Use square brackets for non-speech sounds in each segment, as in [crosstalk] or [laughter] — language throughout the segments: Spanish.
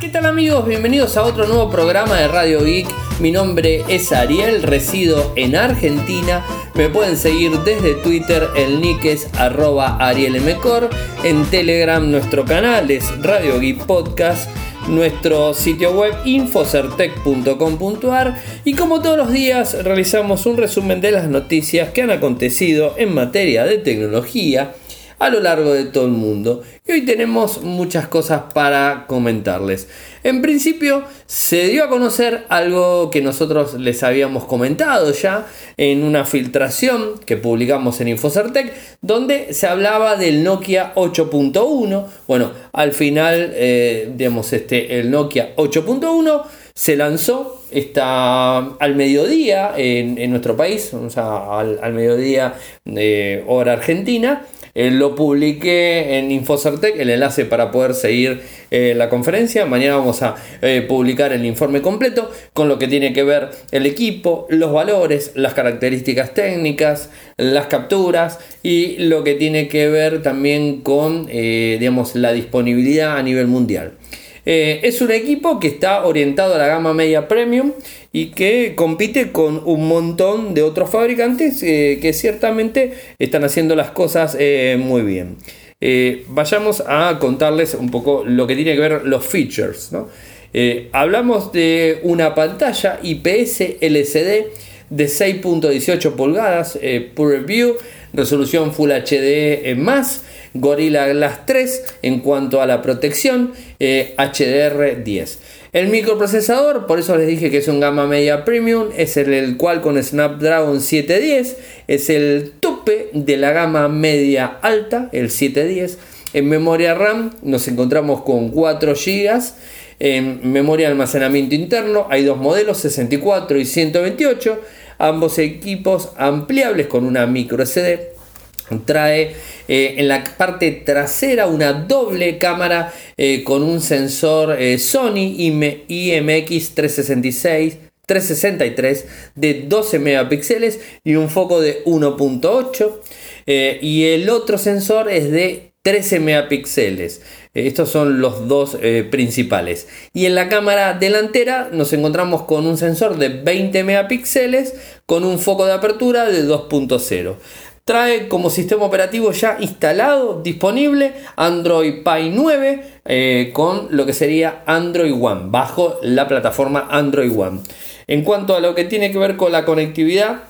¿Qué tal amigos? Bienvenidos a otro nuevo programa de Radio Geek. Mi nombre es Ariel, resido en Argentina. Me pueden seguir desde Twitter, el nick es arroba arielmcor. En Telegram nuestro canal es Radio Geek Podcast. Nuestro sitio web infocertec.com.ar y como todos los días realizamos un resumen de las noticias que han acontecido en materia de tecnología a lo largo de todo el mundo. Y hoy tenemos muchas cosas para comentarles. En principio se dio a conocer algo que nosotros les habíamos comentado ya en una filtración que publicamos en Infocertec, donde se hablaba del Nokia 8.1. Bueno, al final, eh, digamos, este, el Nokia 8.1 se lanzó está al mediodía en, nuestro país, o sea, al, mediodía de hora argentina. Eh, lo publiqué en Infocertec, el enlace para poder seguir eh, la conferencia. Mañana vamos a eh, publicar el informe completo con lo que tiene que ver el equipo, los valores, las características técnicas, las capturas y lo que tiene que ver también con digamos, la disponibilidad a nivel mundial. Eh, es un equipo que está orientado a la gama media premium y que compite con un montón de otros fabricantes eh, que ciertamente están haciendo las cosas eh, muy bien. vayamos a contarles un poco lo que tiene que ver los features. hablamos de una pantalla IPS LCD de 6.18 pulgadas, Pure View, resolución Full HD más Gorilla Glass 3 en cuanto a la protección HDR10. Eh, el microprocesador, por eso les dije que es un gama media premium, es el, el cual con Snapdragon 710 es el tope de la gama media alta, el 710. En memoria RAM nos encontramos con 4 GB. En memoria de almacenamiento interno hay dos modelos, 64 y 128. Ambos equipos ampliables con una micro SD Trae eh, en la parte trasera una doble cámara eh, con un sensor eh, Sony IMX 366 363 de 12 megapíxeles y un foco de 1.8 y el otro sensor es de 13 megapíxeles. Estos son los dos principales. Y en la cámara delantera nos encontramos con un sensor de 20 megapíxeles con un foco de apertura de 2.0. Trae como sistema operativo ya instalado, disponible, Android Pie 9 eh, con lo que sería Android One, bajo la plataforma Android One. En cuanto a lo que tiene que ver con la conectividad,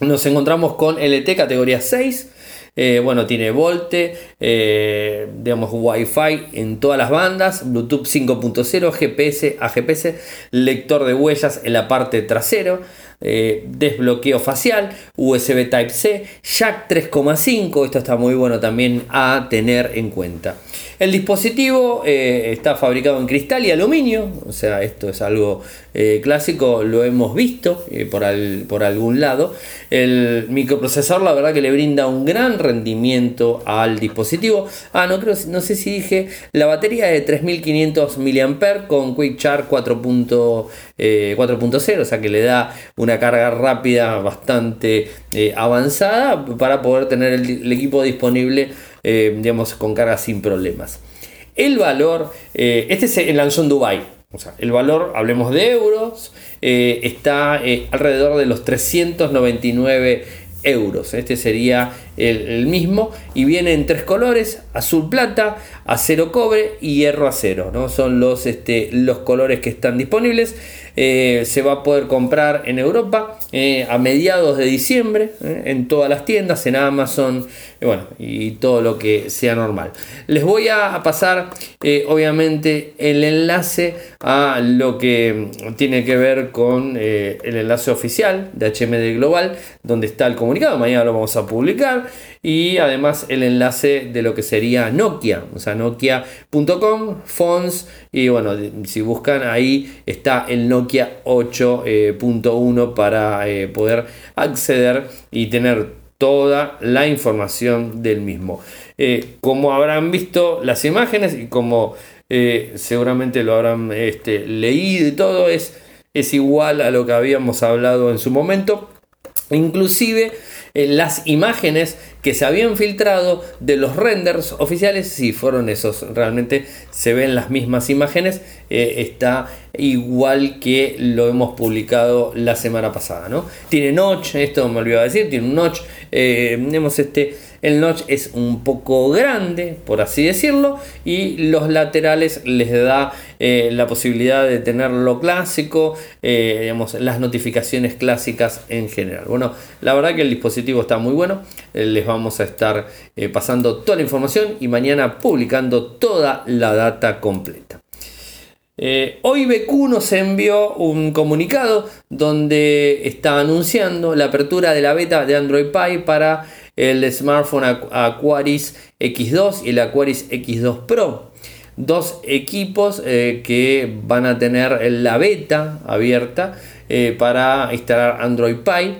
nos encontramos con LT categoría 6. Eh, bueno, tiene Volte, eh, digamos Wi-Fi en todas las bandas, Bluetooth 5.0, GPS, AGPS, lector de huellas en la parte trasero. Eh, desbloqueo facial, USB Type-C, Jack 3,5, esto está muy bueno también a tener en cuenta. El dispositivo eh, está fabricado en cristal y aluminio, o sea, esto es algo eh, clásico, lo hemos visto por, por, algún lado. El microprocesador, la verdad que le brinda un gran rendimiento al dispositivo. Ah, no creo, no sé si dije, la batería de 3500 mAh con Quick Charge 4.0, o sea que le da un una carga rápida bastante eh, avanzada para poder tener el, equipo disponible eh, digamos, con carga sin problemas. El valor, eh, este se lanzó en Dubai. O sea, el valor, hablemos de euros, está alrededor de los 399 euros. Este sería el, mismo y viene en tres colores: azul plata, acero cobre y hierro acero. ¿no? Son los, este, los colores que están disponibles. Eh, se va a poder comprar en Europa eh, a mediados de diciembre eh, en todas las tiendas, en Amazon bueno, y todo lo que sea normal. Les voy a pasar obviamente el enlace a lo que tiene que ver con el enlace oficial de HMD Global, donde está el comunicado. Mañana lo vamos a publicar y además el enlace de lo que sería Nokia, o sea, nokia.com, fonts y bueno, si buscan ahí está el Nokia 8.1 para eh, poder acceder y tener toda la información del mismo. Eh, como habrán visto las imágenes y como eh, seguramente lo habrán este, leído y todo, es, es igual a lo que habíamos hablado en su momento. Inclusive las imágenes que se habían filtrado de los renders oficiales, si fueron esos, realmente se ven las mismas imágenes, eh, está igual que lo hemos publicado la semana pasada, ¿no? Tiene notch, esto me olvidaba decir, tiene un notch, eh, tenemos este el notch es un poco grande, por así decirlo, y los laterales les da eh, la posibilidad de tener lo clásico, digamos, las notificaciones clásicas en general. Bueno, la verdad que el dispositivo está muy bueno, eh, les vamos a estar pasando toda la información y mañana publicando toda la data completa. hoy BQ nos envió un comunicado donde está anunciando la apertura de la beta de Android Pie para el smartphone Aquaris X2 y el Aquaris X2 Pro. Dos equipos eh, que van a tener la beta abierta eh, para instalar Android Pie.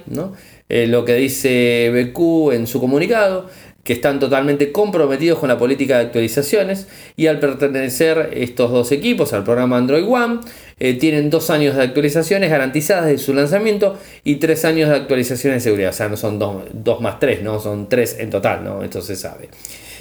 Eh, lo que dice BQ en su comunicado que están totalmente comprometidos con la política de actualizaciones y al pertenecer estos dos equipos al programa Android One, eh, tienen dos años de actualizaciones garantizadas de su lanzamiento y tres años de actualizaciones de seguridad. O sea, no son dos, más tres, ¿no? son tres en total, ¿no? esto se sabe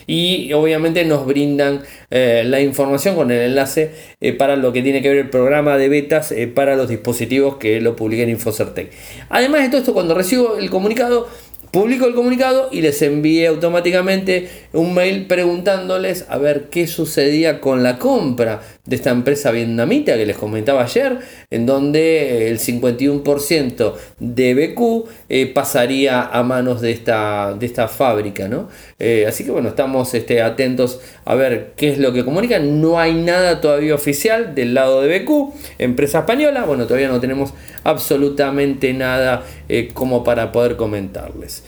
y obviamente nos brindan eh, la información con el enlace eh, para lo que tiene que ver el programa de betas para los dispositivos que lo publiquen en Infocertec. Además de todo esto, cuando recibo el comunicado, publico el comunicado y les envié automáticamente un mail preguntándoles a ver qué sucedía con la compra de esta empresa vietnamita que les comentaba ayer, en donde el 51% de BQ eh, pasaría a manos de esta, de esta fábrica. ¿no? Eh, así que bueno, estamos este, atentos a ver qué es lo que comunican. No hay nada todavía oficial del lado de BQ, empresa española. Bueno, todavía no tenemos absolutamente nada eh, como para poder comentarles.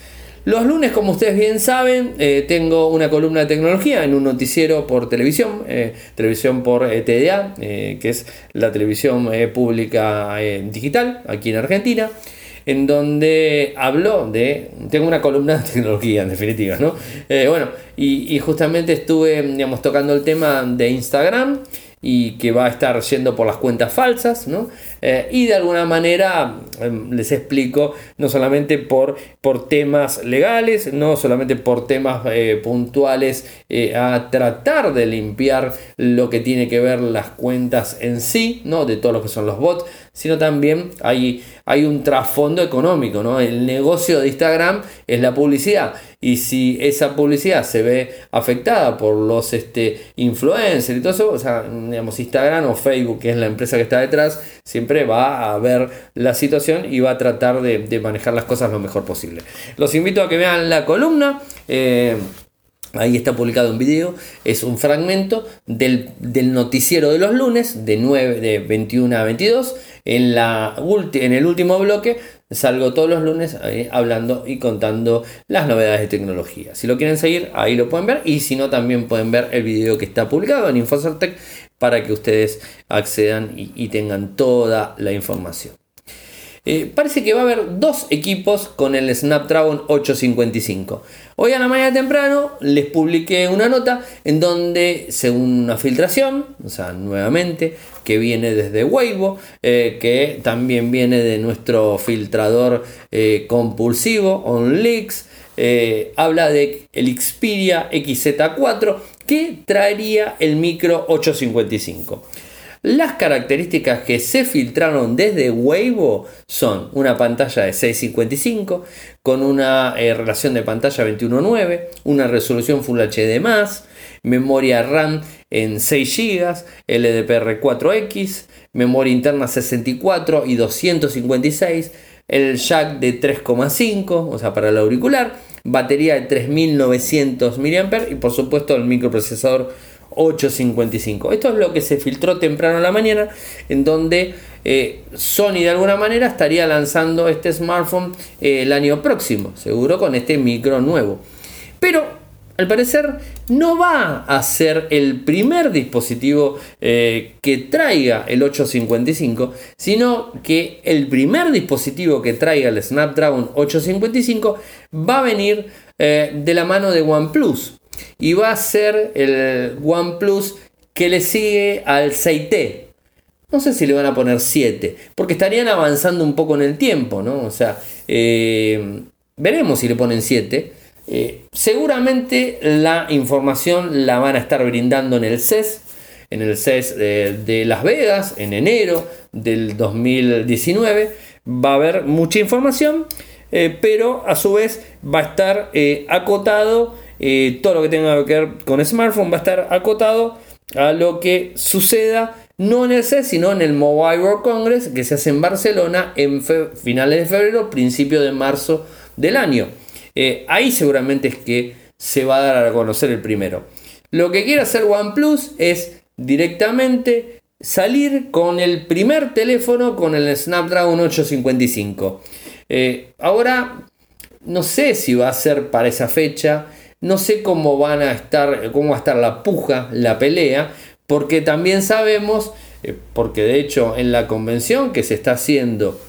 Los lunes, como ustedes bien saben, eh, tengo una columna de tecnología en un noticiero por televisión, eh, televisión por TDA, que es la televisión pública digital aquí en Argentina, en donde hablo de, tengo una columna de tecnología en definitiva, ¿no? bueno, y, y, justamente estuve, digamos, tocando el tema de Instagram y que va a estar yendo por las cuentas falsas, ¿no? Eh, y de alguna manera em, les explico, no solamente por, por temas legales, no solamente por temas eh, puntuales eh, a tratar de limpiar lo que tiene que ver las cuentas en sí, ¿no? De todo lo que son los bots, sino también hay, hay un trasfondo económico, ¿no? El negocio de Instagram es la publicidad y si esa publicidad se ve afectada por los este, influencers y todo eso, o sea, digamos, Instagram o Facebook, que es la empresa que está detrás, siempre va a ver la situación y va a tratar de, manejar las cosas lo mejor posible. Los invito a que vean la columna. Eh, Ahí está publicado un video, es un fragmento del, noticiero de los lunes, de, 9, de 21 a 22. En, la, en el último bloque salgo todos los lunes hablando y contando las novedades de tecnología. Si lo quieren seguir, ahí lo pueden ver. Y si no, también pueden ver el video que está publicado en Infocertec para que ustedes accedan y tengan toda la información. Eh, parece que va a haber dos equipos con el Snapdragon 855. Hoy a la mañana temprano les publiqué una nota en donde, según una filtración, o sea, nuevamente, que viene desde Weibo, eh, que también viene de nuestro filtrador eh, compulsivo OnLeaks, habla de el Xperia XZ4 que traería el micro 855. Las características que se filtraron desde Weibo son una pantalla de 655 con una eh, relación de pantalla 21.9, una resolución Full HD+, memoria RAM en 6 GB, LDPR4X, memoria interna 64 y 256, el jack de 3,5, o sea, para el auricular, batería de 3900 mAh y por supuesto el microprocesador 8.55. Esto es lo que se filtró temprano en la mañana, en donde eh, Sony de alguna manera estaría lanzando este smartphone eh, el año próximo, seguro con este micro nuevo. Pero al parecer no va a ser el primer dispositivo eh, que traiga el 855, sino que el primer dispositivo que traiga el Snapdragon 855 va a venir de la mano de OnePlus y va a ser el OnePlus que le sigue al 6T. No sé si le van a poner 7, porque estarían avanzando un poco en el tiempo, ¿no? O sea, eh, veremos si le ponen 7. Eh, seguramente la información la van a estar brindando en el CES, en el CES de, Las Vegas, en enero del 2019. Va a haber mucha información, eh, pero a su vez va a estar todo lo que tenga que ver con smartphone va a estar acotado a lo que suceda no en el CES, sino en el Mobile World Congress que se hace en Barcelona en finales de febrero, principio de marzo del año. Eh, ahí seguramente es que se va a dar a conocer el primero. Lo que quiere hacer OnePlus es directamente salir con el primer teléfono con el Snapdragon 855. Eh, ahora no sé si va a ser para esa fecha, no sé cómo van a estar, cómo va a estar la puja, la pelea, porque también sabemos, eh, porque de hecho en la convención que se está haciendo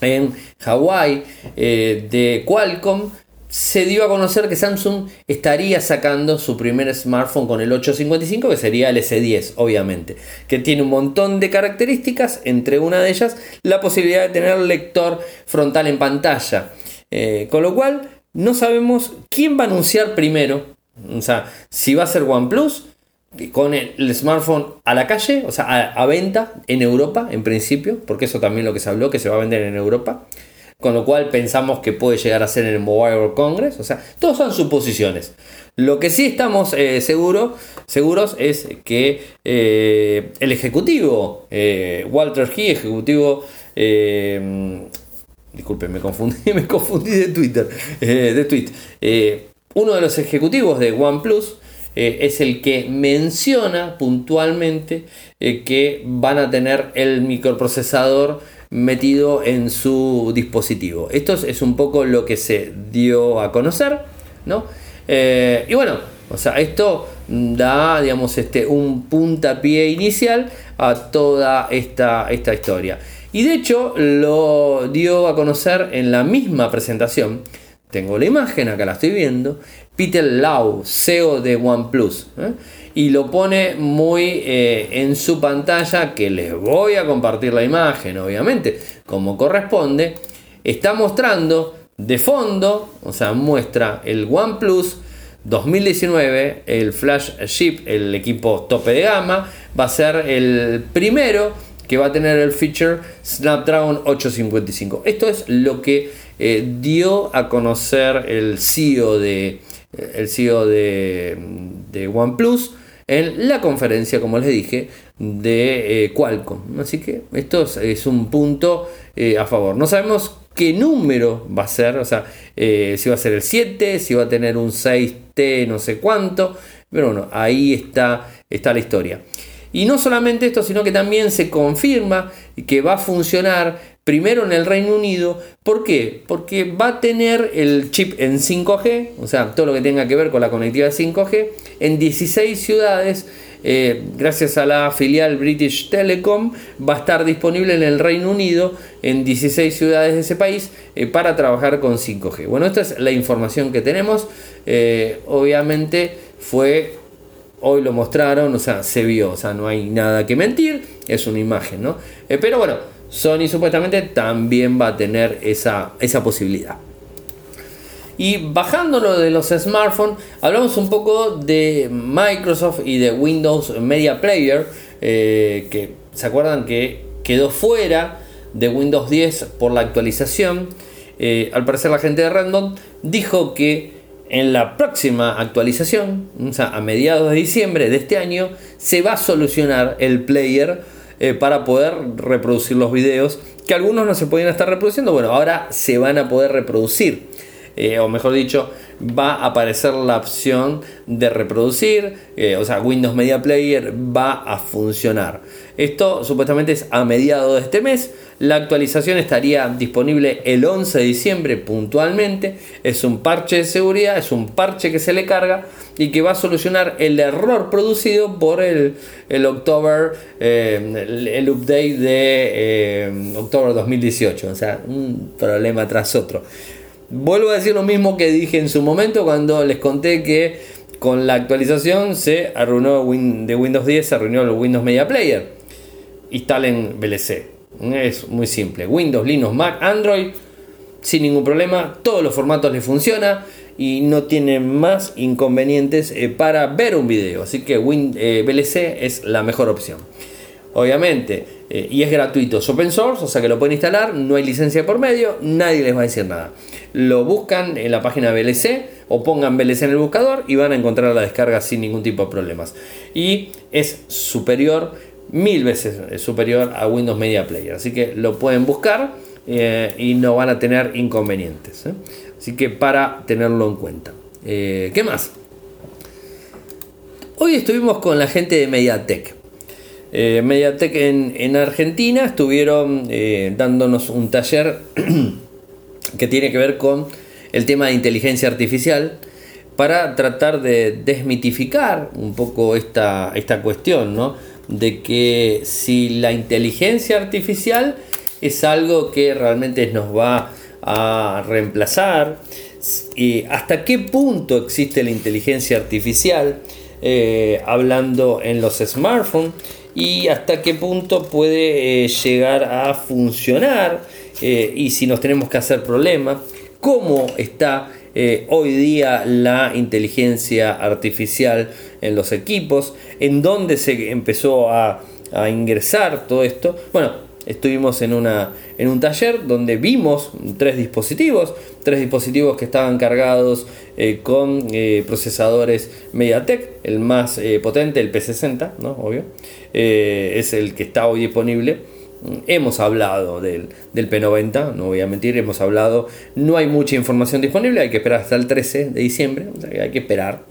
en Hawái de Qualcomm, se dio a conocer que Samsung estaría sacando su primer smartphone con el 855, que sería el S10, obviamente, que tiene un montón de características, entre una de ellas la posibilidad de tener lector frontal en pantalla. Eh, con lo cual, no sabemos quién va a anunciar primero, o sea, si va a ser OnePlus con el, smartphone a la calle, o sea, a, venta en Europa, en principio, porque eso también lo que se habló, que se va a vender en Europa con lo cual pensamos que puede llegar a ser en el Mobile World Congress. O sea, todos son suposiciones. Lo que sí estamos eh, seguros es que eh, el ejecutivo, eh, Walter He, ejecutivo... disculpen, me confundí, [laughs] me confundí de Twitter. de tweet. uno de los ejecutivos de OnePlus es el que menciona puntualmente que van a tener el microprocesador metido en su dispositivo. Esto es un poco lo que se dio a conocer, ¿no? Eh, y bueno, o sea, esto da, digamos, este, un puntapié inicial a toda esta, esta historia. Y de hecho lo dio a conocer en la misma presentación. Tengo la imagen, acá la estoy viendo. Peter Lau, CEO de OnePlus. ¿eh? y lo pone muy eh, en su pantalla, que les voy a compartir la imagen, obviamente, como corresponde, está mostrando de fondo, o sea, muestra el OnePlus 2019, el flagship, el equipo tope de gama, va a ser el primero que va a tener el feature Snapdragon 855. Esto es lo que eh, dio a conocer el CEO de, el CEO de, de OnePlus en la conferencia, como les dije, de eh, Qualcomm. Así que esto es, un punto eh, a favor. No sabemos qué número va a ser, o sea, eh, si va a ser el 7, si va a tener un 6T, no sé cuánto, pero bueno, ahí está, está la historia. Y no solamente esto, sino que también se confirma que va a funcionar primero en el Reino Unido. ¿Por qué? Porque va a tener el chip en 5G, o sea, todo lo que tenga que ver con la conectividad 5G, en 16 ciudades. Eh, gracias a la filial British Telecom, va a estar disponible en el Reino Unido, en 16 ciudades de ese país, eh, para trabajar con 5G. Bueno, esta es la información que tenemos. Eh, obviamente fue, hoy lo mostraron, o sea, se vio, o sea, no hay nada que mentir, es una imagen, ¿no? pero bueno, Sony supuestamente también va a tener esa, esa posibilidad. Y bajándolo de los smartphones, hablamos un poco de Microsoft y de Windows Media Player, eh, que se acuerdan que quedó fuera de Windows 10 por la actualización. Eh, al parecer la gente de Random dijo que en la próxima actualización, o sea, a mediados de diciembre de este año, se va a solucionar el player eh, para poder reproducir los videos que algunos no se podían estar reproduciendo. Bueno, ahora se van a poder reproducir. Eh, o mejor dicho, va a aparecer la opción de reproducir, eh, o sea, Windows Media Player va a funcionar. Esto supuestamente es a mediados de este mes. La actualización estaría disponible el 11 de diciembre puntualmente. Es un parche de seguridad, es un parche que se le carga y que va a solucionar el error producido por el, el October, eh, el, update de October 2018. O sea, un problema tras otro. Vuelvo a decir lo mismo que dije en su momento cuando les conté que con la actualización se arruinó de Windows 10, se arruinó el Windows Media Player. Instalen VLC. Es muy simple. Windows, Linux, Mac, Android, sin ningún problema. Todos los formatos les funciona. y no tiene más inconvenientes eh, para ver un video. Así que Win, eh, VLC es la mejor opción. Obviamente, eh, y es gratuito, es open source, o sea que lo pueden instalar, no hay licencia por medio, nadie les va a decir nada. Lo buscan en la página VLC o pongan VLC en el buscador y van a encontrar la descarga sin ningún tipo de problemas. Y es superior, mil veces superior a Windows Media Player, así que lo pueden buscar y no van a tener inconvenientes. Así que para tenerlo en cuenta. Eh, ¿Qué más? Hoy estuvimos con la gente de Mediatek. Eh, Mediatek en, Argentina estuvieron eh, dándonos un taller [clears throat] que tiene que ver con el tema de inteligencia artificial para tratar de desmitificar un poco esta, esta cuestión, ¿no? De que si la inteligencia artificial es algo que realmente nos va a reemplazar y hasta qué punto existe la inteligencia artificial eh, hablando en los smartphones y hasta qué punto puede eh, llegar a funcionar eh, y si nos tenemos que hacer problemas, cómo está hoy día la inteligencia artificial en los equipos, en dónde se empezó a, ingresar todo esto. Bueno, estuvimos en, una, en un taller donde vimos tres dispositivos, tres dispositivos que estaban cargados eh, con eh, procesadores MediaTek, el más eh, potente, el P60, ¿no? Obvio, es el que está hoy disponible Hemos hablado del, P90, no voy a mentir, hemos hablado, no hay mucha información disponible, hay que esperar hasta el 13 de diciembre, hay que esperar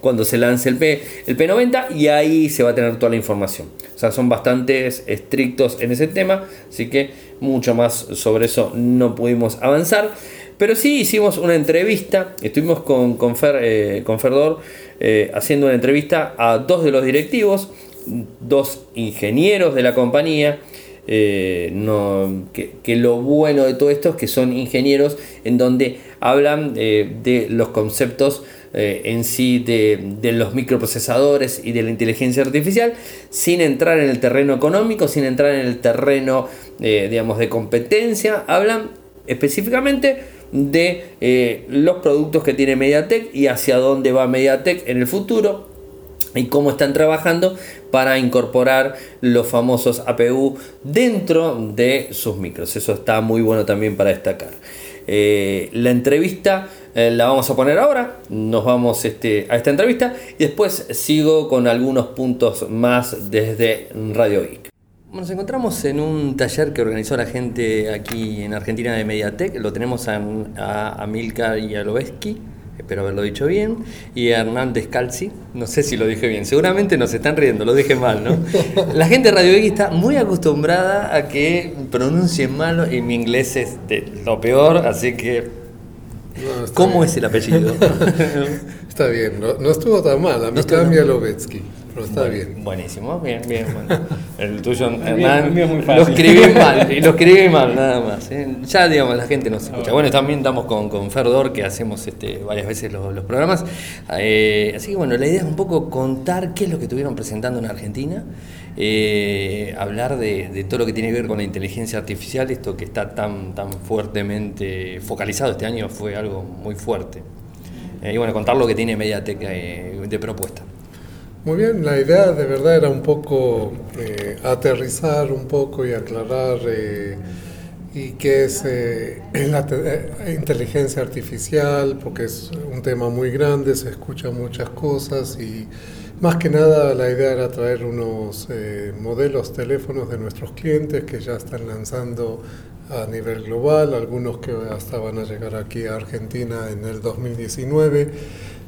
cuando se lance el, P, el P90 y ahí se va a tener toda la información. O sea, son bastante estrictos en ese tema, así que mucho más sobre eso no pudimos avanzar. Pero sí hicimos una entrevista, estuvimos con, con, Fer, eh, Ferdor eh, haciendo una entrevista a dos de los directivos, dos ingenieros de la compañía, eh, no, que, lo bueno de todo esto es que son ingenieros en donde hablan eh, de los conceptos eh, en sí de, los microprocesadores y de la inteligencia artificial sin entrar en el terreno económico, sin entrar en el terreno digamos, de competencia, hablan específicamente de los productos que tiene Mediatek y hacia dónde va Mediatek en el futuro y cómo están trabajando para incorporar los famosos APU dentro de sus micros. Eso está muy bueno también para destacar. Eh, la entrevista eh, la vamos a poner ahora, nos vamos este, a esta entrevista y después sigo con algunos puntos más desde Radio Geek. Nos encontramos en un taller que organizó la gente aquí en Argentina de Mediatek, lo tenemos a, a Amilcar Yaloveski espero haberlo dicho bien, y Hernández Calci, no sé si lo dije bien, seguramente nos están riendo, lo dije mal, ¿no? [laughs] La gente de Radio X está muy acostumbrada a que pronuncien mal y mi inglés es de lo peor, así que... ¿Cómo es el apellido? [laughs] está bien, no, estuvo tan mal, a mí no Lovetsky. Pero está bien. Buenísimo, bien, bien. Bueno. El tuyo, Hernán, lo escribí [laughs] mal, y lo escribí mal, nada más. ¿eh? Ya, digamos, la gente nos escucha. Bueno, también estamos con, con Ferdor, que hacemos este, varias veces los, los programas. Eh, así que, bueno, la idea es un poco contar qué es lo que estuvieron presentando en Argentina. Eh, hablar de, de, todo lo que tiene que ver con la inteligencia artificial, esto que está tan, tan fuertemente focalizado este año fue algo muy fuerte. y bueno, contar lo que tiene Mediatek de propuesta. Muy bien, la idea de verdad era un poco eh, aterrizar un poco y aclarar eh, y qué es eh, la inteligencia artificial, porque es un tema muy grande, se escuchan muchas cosas y más que nada la idea era traer unos modelos teléfonos de nuestros clientes que ya están lanzando a nivel global, algunos que hasta van a llegar aquí a Argentina en el 2019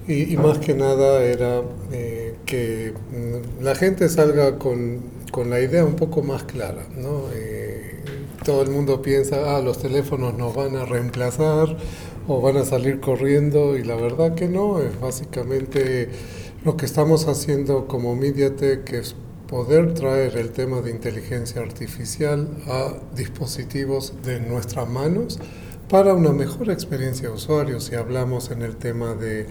y, más que nada era eh, que mm, la gente salga con, con, la idea un poco más clara. ¿no? Eh, todo el mundo piensa, ah, los teléfonos nos van a reemplazar o van a salir corriendo y la verdad que no, es básicamente lo que estamos haciendo como MediaTek es poder traer el tema de inteligencia artificial a dispositivos de nuestras manos para una mejor experiencia de usuario si hablamos en el tema de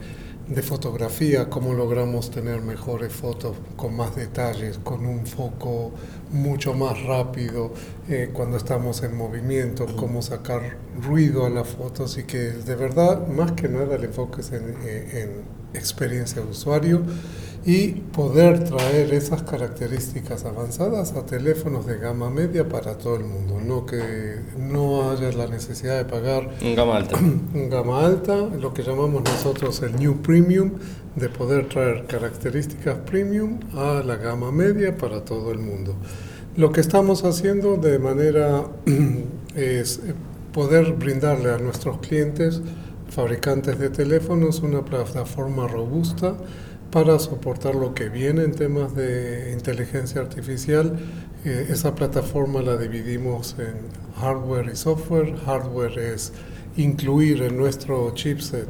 de fotografía, cómo logramos tener mejores fotos con más detalles, con un foco mucho más rápido eh, cuando estamos en movimiento, cómo sacar ruido a las fotos y que de verdad, más que nada, el enfoque es en, eh, en experiencia de usuario y poder traer esas características avanzadas a teléfonos de gama media para todo el mundo, no que no haya la necesidad de pagar un gama alta, [clears throat] un gama alta, lo que llamamos nosotros el New Premium, de poder traer características premium a la gama media para todo el mundo. Lo que estamos haciendo de manera [clears throat] es poder brindarle a nuestros clientes fabricantes de teléfonos una plataforma robusta para soportar lo que viene en temas de inteligencia artificial. Eh, esa plataforma la dividimos en hardware y software. Hardware es incluir en nuestro chipset,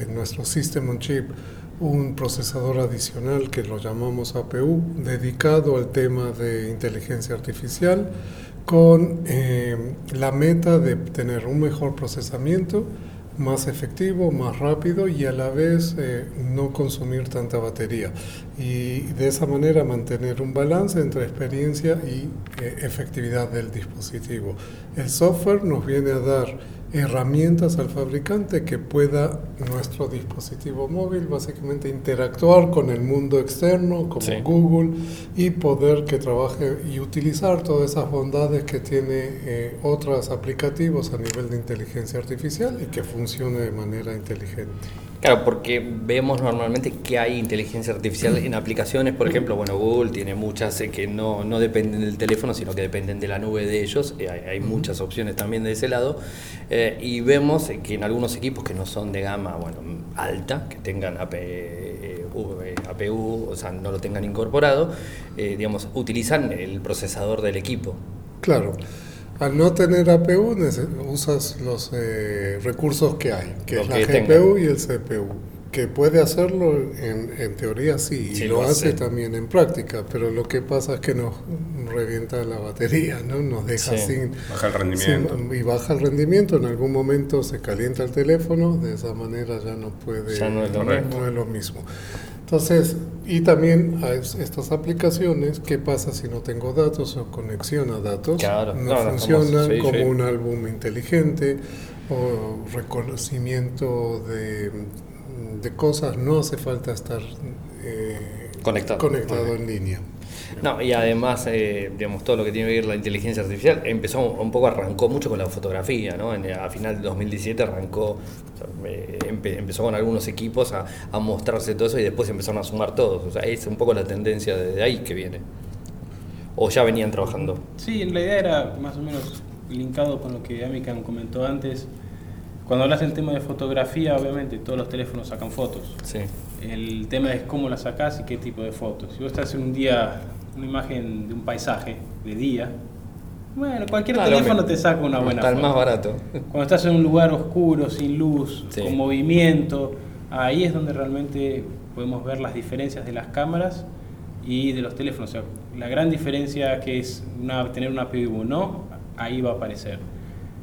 en nuestro system on chip, un procesador adicional que lo llamamos APU, dedicado al tema de inteligencia artificial, con eh, la meta de tener un mejor procesamiento más efectivo, más rápido y a la vez eh, no consumir tanta batería. Y de esa manera mantener un balance entre experiencia y eh, efectividad del dispositivo. El software nos viene a dar herramientas al fabricante que pueda nuestro dispositivo móvil básicamente interactuar con el mundo externo como Google y poder que trabaje y utilizar todas esas bondades que tiene eh, otros aplicativos a nivel de inteligencia artificial y que funcione de manera inteligente. Claro, porque vemos normalmente que hay inteligencia artificial en aplicaciones, por ejemplo, bueno, Google tiene muchas eh, que no, no dependen del teléfono, sino que dependen de la nube de ellos, eh, hay, muchas opciones también de ese lado, eh, y vemos que en algunos equipos que no son de gama bueno, alta, que tengan APU, o sea, no lo tengan incorporado, digamos, utilizan el procesador del equipo. Claro. Al no tener APU, usas los eh, recursos que hay, que es la GPU y el CPU. Que puede hacerlo en, en teoría sí, y lo, hace también en práctica, pero lo que pasa es que nos revienta la batería, ¿no? Nos deja sin... Baja el rendimiento. y baja el rendimiento, en algún momento se calienta el teléfono, de esa manera ya no puede... Ya no es lo mismo. Entonces, y también a estas aplicaciones, ¿qué pasa si no tengo datos o conexión a datos? no, funcionan como un álbum inteligente o reconocimiento de, de, cosas, no hace falta estar eh, conectado, conectado en línea. No, y además, eh, digamos, todo lo que tiene que ver la inteligencia artificial empezó un poco, arrancó mucho con la fotografía, ¿no? En, a final de 2017 arrancó, eh, empezó con algunos equipos a, mostrarse todo eso y después empezaron a sumar todos. O sea, es un poco la tendencia de, ahí que viene. ¿O ya venían trabajando? Sí, la idea era más o menos linkado con lo que Amican comentó antes. Cuando hablas del tema de fotografía, obviamente todos los teléfonos sacan fotos. Sí. El tema es cómo las sacas y qué tipo de fotos. Si vos estás en un día una imagen de un paisaje de día, bueno, cualquier teléfono te saca una buena foto. más barato. Cuando estás en un lugar oscuro, sin luz, con movimiento, ahí es donde realmente podemos ver las diferencias de las cámaras y de los teléfonos. O sea, la gran diferencia que es una, tener una PVU no, ahí va a aparecer.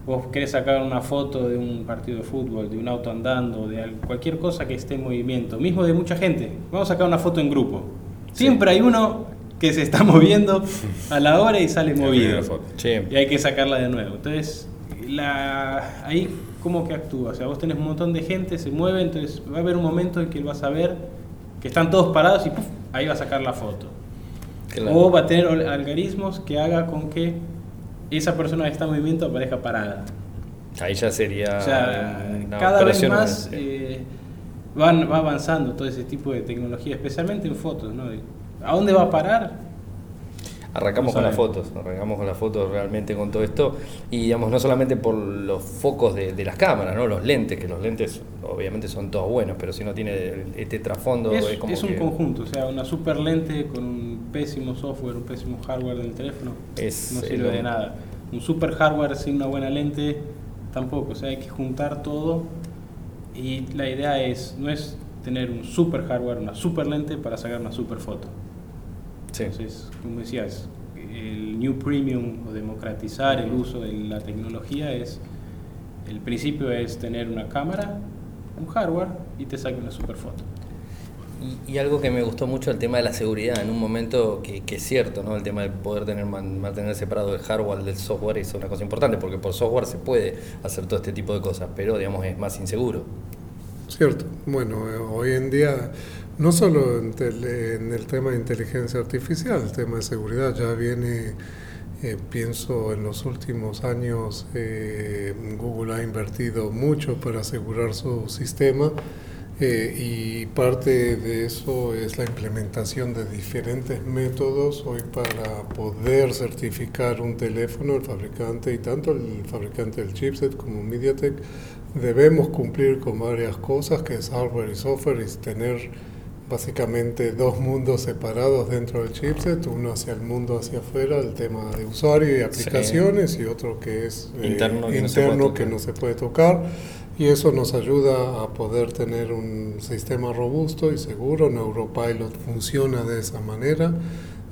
Vos querés sacar una foto de un partido de fútbol, de un auto andando, de cualquier cosa que esté en movimiento, mismo de mucha gente. Vamos a sacar una foto en grupo. Siempre hay uno que se está [laughs] moviendo [laughs] a la hora y sale movido. Y hay que sacarla de nuevo. Entonces, la, ahí cómo que actúa. O sea, vos tenés un montón de gente, se mueve, entonces va a haber un momento en que él vas a ver que están todos parados y ahí va a sacar la foto. O va a tener algoritmos que haga con que esa persona que está en movimiento aparezca parada. Ahí ya sería. O sea, cada vez más eh, van, va avanzando todo ese tipo de tecnología, especialmente en fotos, ¿no? ¿A dónde va a parar? Arrancamos con las fotos, arrancamos con las fotos realmente con todo esto y digamos no solamente por los focos de, las cámaras, ¿no? los lentes, que los lentes obviamente son todos buenos, pero si no tiene este trasfondo es, es como es un conjunto, o sea, una super lente con un pésimo software, un pésimo hardware del teléfono no sirve de nada. Un super hardware sin una buena lente tampoco, o sea, hay que juntar todo y la idea es no es tener un super hardware, una super lente para sacar una super foto. Entonces, como decías, el New Premium o democratizar el uso de la tecnología es, el principio es tener una cámara un hardware y te saque una super foto. Y, algo que me gustó mucho el tema de la seguridad, en un momento que, es cierto, ¿no? El tema de poder tener mantener separado el hardware del software es una cosa importante, porque por software se puede hacer todo este tipo de cosas, pero digamos es más inseguro. Cierto. Bueno, eh, hoy en día no solo en, el tema de inteligencia artificial, el tema de seguridad ya viene, eh, pienso en los últimos años, eh, Google ha invertido mucho para asegurar su sistema eh, y parte de eso es la implementación de diferentes métodos hoy para poder certificar un teléfono, el fabricante y tanto el fabricante del chipset como MediaTek. Debemos cumplir con varias cosas que es hardware y software y tener básicamente dos mundos separados dentro del chipset, uno hacia el mundo hacia afuera, el tema de usuario y aplicaciones y otro que es eh, interno, que, no se puede tocar y eso nos ayuda a poder tener un sistema robusto y seguro. Neuropilot funciona de esa manera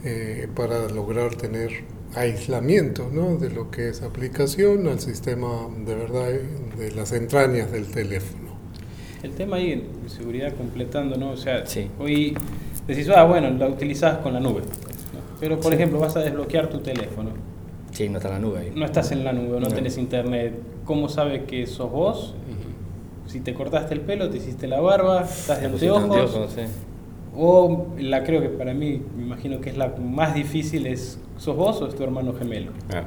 eh, para lograr tener aislamiento ¿no? de lo que es aplicación al sistema de verdad de las entrañas del teléfono. El tema ahí seguridad completando, ¿no? O sea, hoy decís, ah, bueno, la utilizás con la nube. Pero, por ejemplo, vas a desbloquear tu teléfono. Sí, no está en la nube ahí. No estás en la nube, no, tenés internet. ¿Cómo sabe que sos vos? si te cortaste el pelo, te hiciste la barba, estás de anteojos. O la creo que para mí, me imagino que es la más difícil, es ¿sos vos o es tu hermano gemelo? Ah.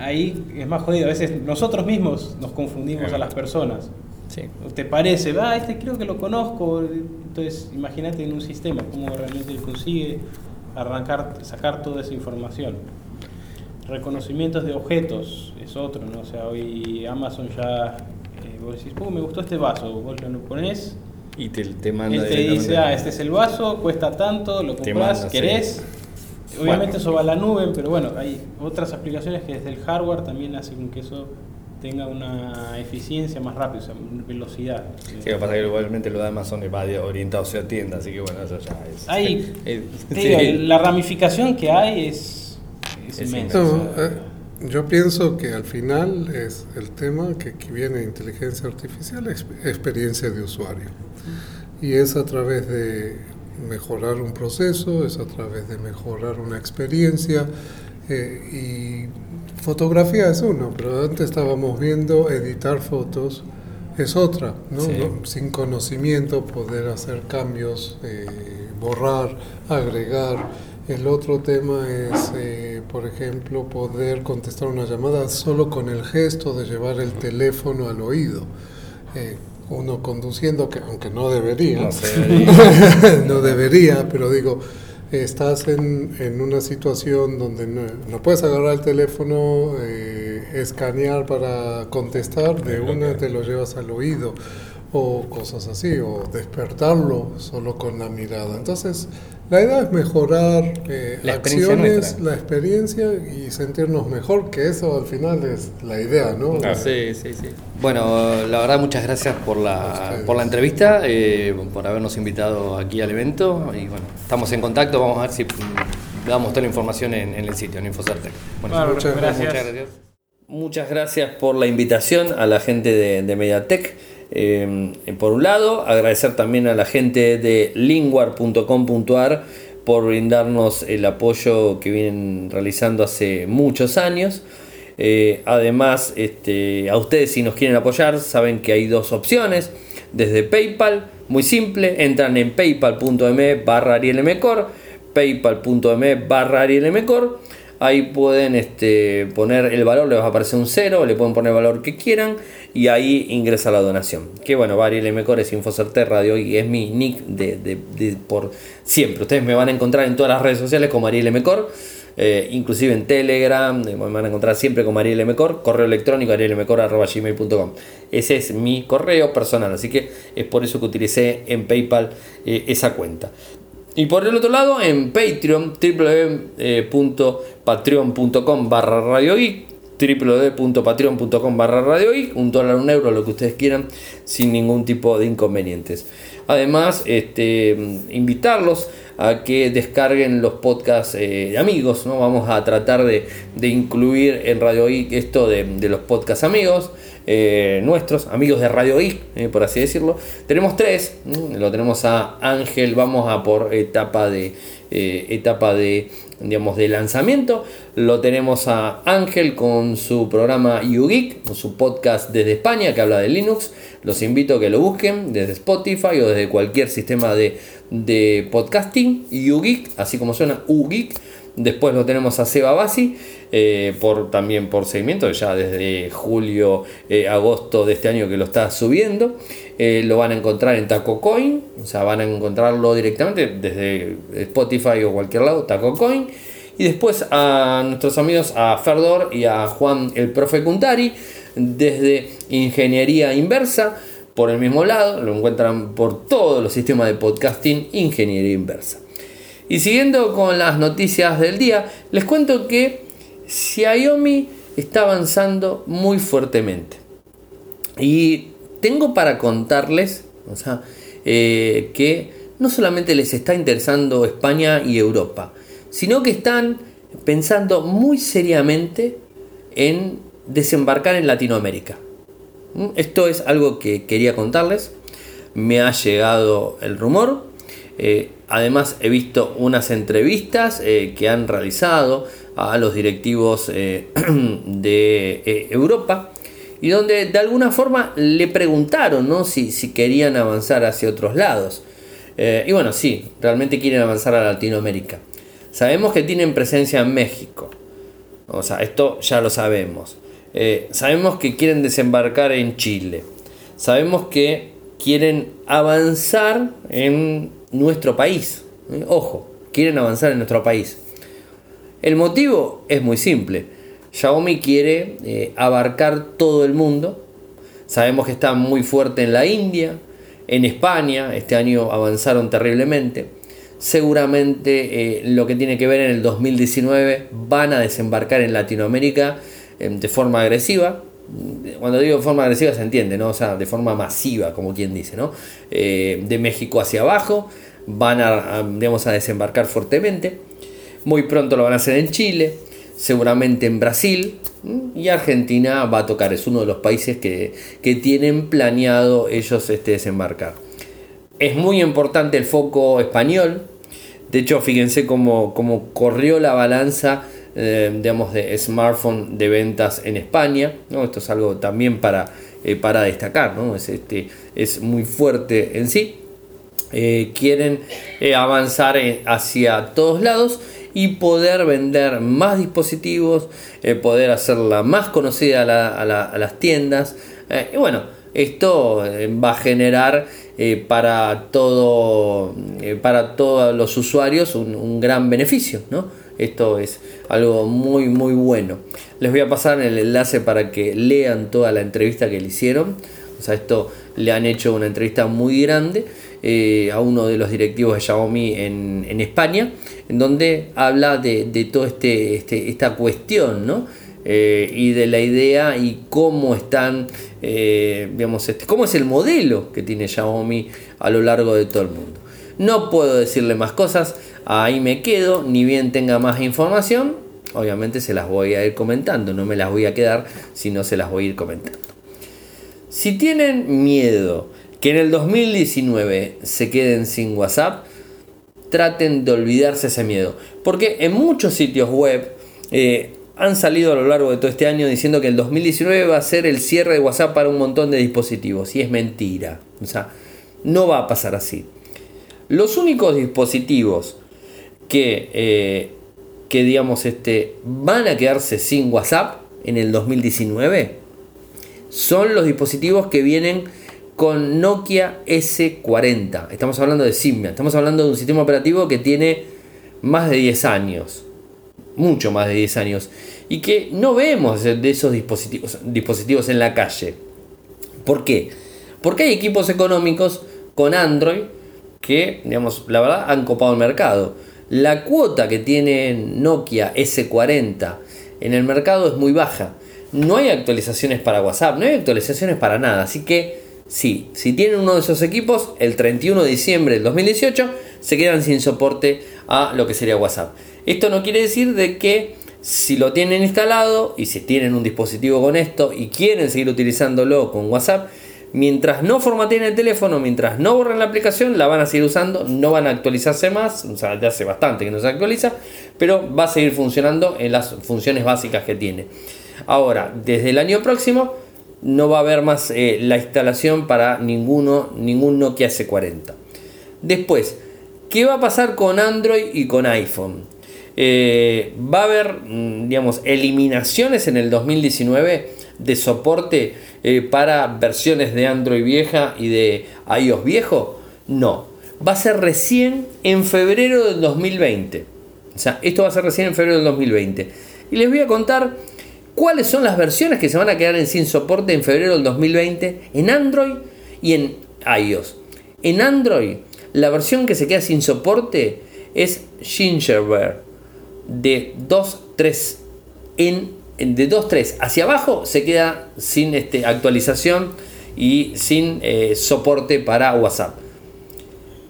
Ahí es más jodido. A veces nosotros mismos nos confundimos a las personas. Sí. ¿Te parece? Ah, este creo que lo conozco. Entonces, imagínate en un sistema cómo realmente consigue arrancar, sacar toda esa información. Reconocimientos de objetos es otro, ¿no? O sea, hoy Amazon ya vos decís, me gustó este vaso, vos lo pones y te, te manda. Él te dice, ah, este es el vaso, cuesta tanto, lo compras, querés. Obviamente eso va a la nube, pero bueno, hay otras aplicaciones que desde el hardware también hacen que eso tenga una eficiencia más rápida, o sea, velocidad. Sí, lo que pasa es que igualmente lo de Amazon va orientado hacia tienda, así que bueno, eso ya es. Hay, [laughs] la ramificación que hay es, es, inmensa. Eh, yo pienso que al final es el tema que viene inteligencia artificial, experiencia de usuario. Y es a través de mejorar un proceso, es a través de mejorar una experiencia. Eh, y fotografía es uno, pero antes estábamos viendo editar fotos, es otra, ¿no? Sin conocimiento poder hacer cambios, eh, borrar, agregar. El otro tema es, eh, por ejemplo, poder contestar una llamada solo con el gesto de llevar el teléfono al oído. Eh, uno conduciendo, que aunque no debería, no, [laughs] debería, pero digo, estás en, en una situación donde no, puedes agarrar el teléfono, eh, escanear para contestar, de una te lo llevas al oído o cosas así, o despertarlo solo con la mirada. Entonces, la idea es mejorar eh, la acciones, la experiencia y sentirnos mejor, que eso al final es la idea, ¿no? Ah, sí, sí, sí. Bueno, la verdad muchas gracias por la, por la entrevista, eh, por habernos invitado aquí al evento y bueno, estamos en contacto, vamos a ver si damos toda la información en, el sitio, en Infocertec. Bueno, muchas, gracias. muchas gracias. por la invitación a la gente de, de Mediatek. Eh, por un lado, agradecer también a la gente de linguar.com.ar por brindarnos el apoyo que vienen realizando hace muchos años. Eh, además, este, a ustedes si nos quieren apoyar, saben que hay dos opciones. Desde PayPal, muy simple, entran en paypal.me barra arielmcor, paypal.me barra arielmcor. Ahí pueden este, poner el valor, les va a aparecer un cero, le pueden poner el valor que quieran y ahí ingresa la donación. Que bueno, Variel Mejor es Infocerte Radio y es mi nick de, por siempre. Ustedes me van a encontrar en todas las redes sociales como Ariel Mejor. Eh, inclusive en Telegram, eh, me van a encontrar siempre como Ariel Mejor, correo electrónico arielmecor.gmail.com. Ese es mi correo personal, así que es por eso que utilicé en PayPal eh, esa cuenta. Y por el otro lado, en Patreon, www.patreon.com barra Radio www.patreon.com barra radio un dólar, un euro, lo que ustedes quieran, sin ningún tipo de inconvenientes. Además, este, invitarlos a que descarguen los podcasts eh, de amigos, ¿no? Vamos a tratar de, incluir en Radio I esto de, los podcasts amigos. Eh, nuestros, amigos de Radio I, eh, por así decirlo. Tenemos tres, lo tenemos a Ángel, vamos a por etapa de, etapa de, digamos, de lanzamiento. Lo tenemos a Ángel con su programa YouGeek, con su podcast desde España que habla de Linux. Los invito a que lo busquen desde Spotify o desde cualquier sistema de, de podcasting. YouGeek, así como suena, UGeek. Después lo tenemos a Seba Basi, eh, por, también por seguimiento, ya desde julio, eh, agosto de este año que lo está subiendo. Eh, lo van a encontrar en Taco Coin, o sea, van a encontrarlo directamente desde Spotify o cualquier lado, Taco Coin. Y después a nuestros amigos, a Ferdor y a Juan el Profe Cuntari, desde Ingeniería Inversa, por el mismo lado, lo encuentran por todos los sistemas de podcasting Ingeniería Inversa. Y siguiendo con las noticias del día, les cuento que Xiaomi está avanzando muy fuertemente. Y tengo para contarles, o sea, eh, que no solamente les está interesando España y Europa, sino que están pensando muy seriamente en desembarcar en Latinoamérica. ¿Mm? Esto es algo que quería contarles. Me ha llegado el rumor. Eh, además he visto unas entrevistas eh, que han realizado a los directivos eh, [clears throat] de Europa y donde de alguna forma le preguntaron ¿no? si, si querían avanzar hacia otros lados. y bueno, sí, realmente quieren avanzar a Latinoamérica. Sabemos que tienen presencia en México. O sea, esto ya lo sabemos. Sabemos que quieren desembarcar en Chile. Sabemos que quieren avanzar en nuestro país. Eh, ojo, quieren avanzar en nuestro país. El motivo es muy simple. Xiaomi quiere eh, abarcar todo el mundo. Sabemos que está muy fuerte en la India, en España. Este año avanzaron terriblemente. Seguramente lo que tiene que ver en el 2019 van a desembarcar en Latinoamérica Em, de forma agresiva. Cuando digo de forma agresiva se entiende, ¿no? O sea, de forma masiva, como quien dice, ¿no? Eh, de México hacia abajo, van a, a desembarcar fuertemente. Muy pronto lo van a hacer en Chile, seguramente en Brasil y Argentina va a tocar. Es uno de los países que, tienen planeado ellos este, desembarcar. Es muy importante el foco español. De hecho, fíjense cómo, cómo corrió la balanza eh, digamos, de smartphone de ventas en España. ¿no? Esto es algo también para, eh, para destacar, ¿no? es, este, es muy fuerte en sí. Eh, quieren avanzar hacia todos lados y poder vender más dispositivos, poder hacerla más conocida a, las tiendas. y bueno, esto va a generar para, todo, para todos los usuarios un, un gran beneficio. ¿no? Esto es algo muy muy bueno. Les voy a pasar el enlace para que lean toda la entrevista que le hicieron. O sea, esto le han hecho una entrevista muy grande eh, a uno de los directivos de Xiaomi en, España, en donde habla de, de toda este, este, esta cuestión, ¿no? Eh, y de la idea y cómo están, eh, digamos, este, cómo es el modelo que tiene Xiaomi a lo largo de todo el mundo. No puedo decirle más cosas, ahí me quedo, ni bien tenga más información, obviamente se las voy a ir comentando, no me las voy a quedar, sino se las voy a ir comentando. Si tienen miedo que en el 2019 se queden sin WhatsApp, traten de olvidarse ese miedo, porque en muchos sitios web eh, han salido a lo largo de todo este año diciendo que el 2019 va a ser el cierre de WhatsApp para un montón de dispositivos, y es mentira, o sea, no va a pasar así. Los únicos dispositivos que, eh, que digamos, este, van a quedarse sin WhatsApp en el 2019 son los dispositivos que vienen con Nokia S40. Estamos hablando de Symbian, estamos hablando de un sistema operativo que tiene más de 10 años, mucho más de 10 años, y que no vemos de esos dispositivos, dispositivos en la calle. ¿Por qué? Porque hay equipos económicos con Android que, digamos, la verdad han copado el mercado. La cuota que tiene Nokia S40 en el mercado es muy baja. No hay actualizaciones para WhatsApp, no hay actualizaciones para nada. Así que sí, si tienen uno de esos equipos, el 31 de diciembre del 2018 se quedan sin soporte a lo que sería WhatsApp. Esto no quiere decir de que Si lo tienen instalado y si tienen un dispositivo con esto y quieren seguir utilizándolo con WhatsApp, mientras no formateen el teléfono, mientras no borren la aplicación, la van a seguir usando, no van a actualizarse más, o sea, ya hace bastante que no se actualiza, pero va a seguir funcionando en las funciones básicas que tiene. Ahora, desde el año próximo no va a haber más eh, la instalación para ninguno, ningún Nokia S40. Después, ¿qué va a pasar con Android y con iPhone? Eh, va a haber, mm, digamos, eliminaciones en el 2019 de soporte eh, para versiones de Android vieja y de iOS viejo? No, va a ser recién en febrero del 2020. O sea, esto va a ser recién en febrero del 2020. Y les voy a contar cuáles son las versiones que se van a quedar sin soporte en febrero del 2020 en Android y en iOS. En Android, la versión que se queda sin soporte es Gingerbread de 2.3 en de 2.3 hacia abajo se queda sin este, actualización y sin eh, soporte para WhatsApp.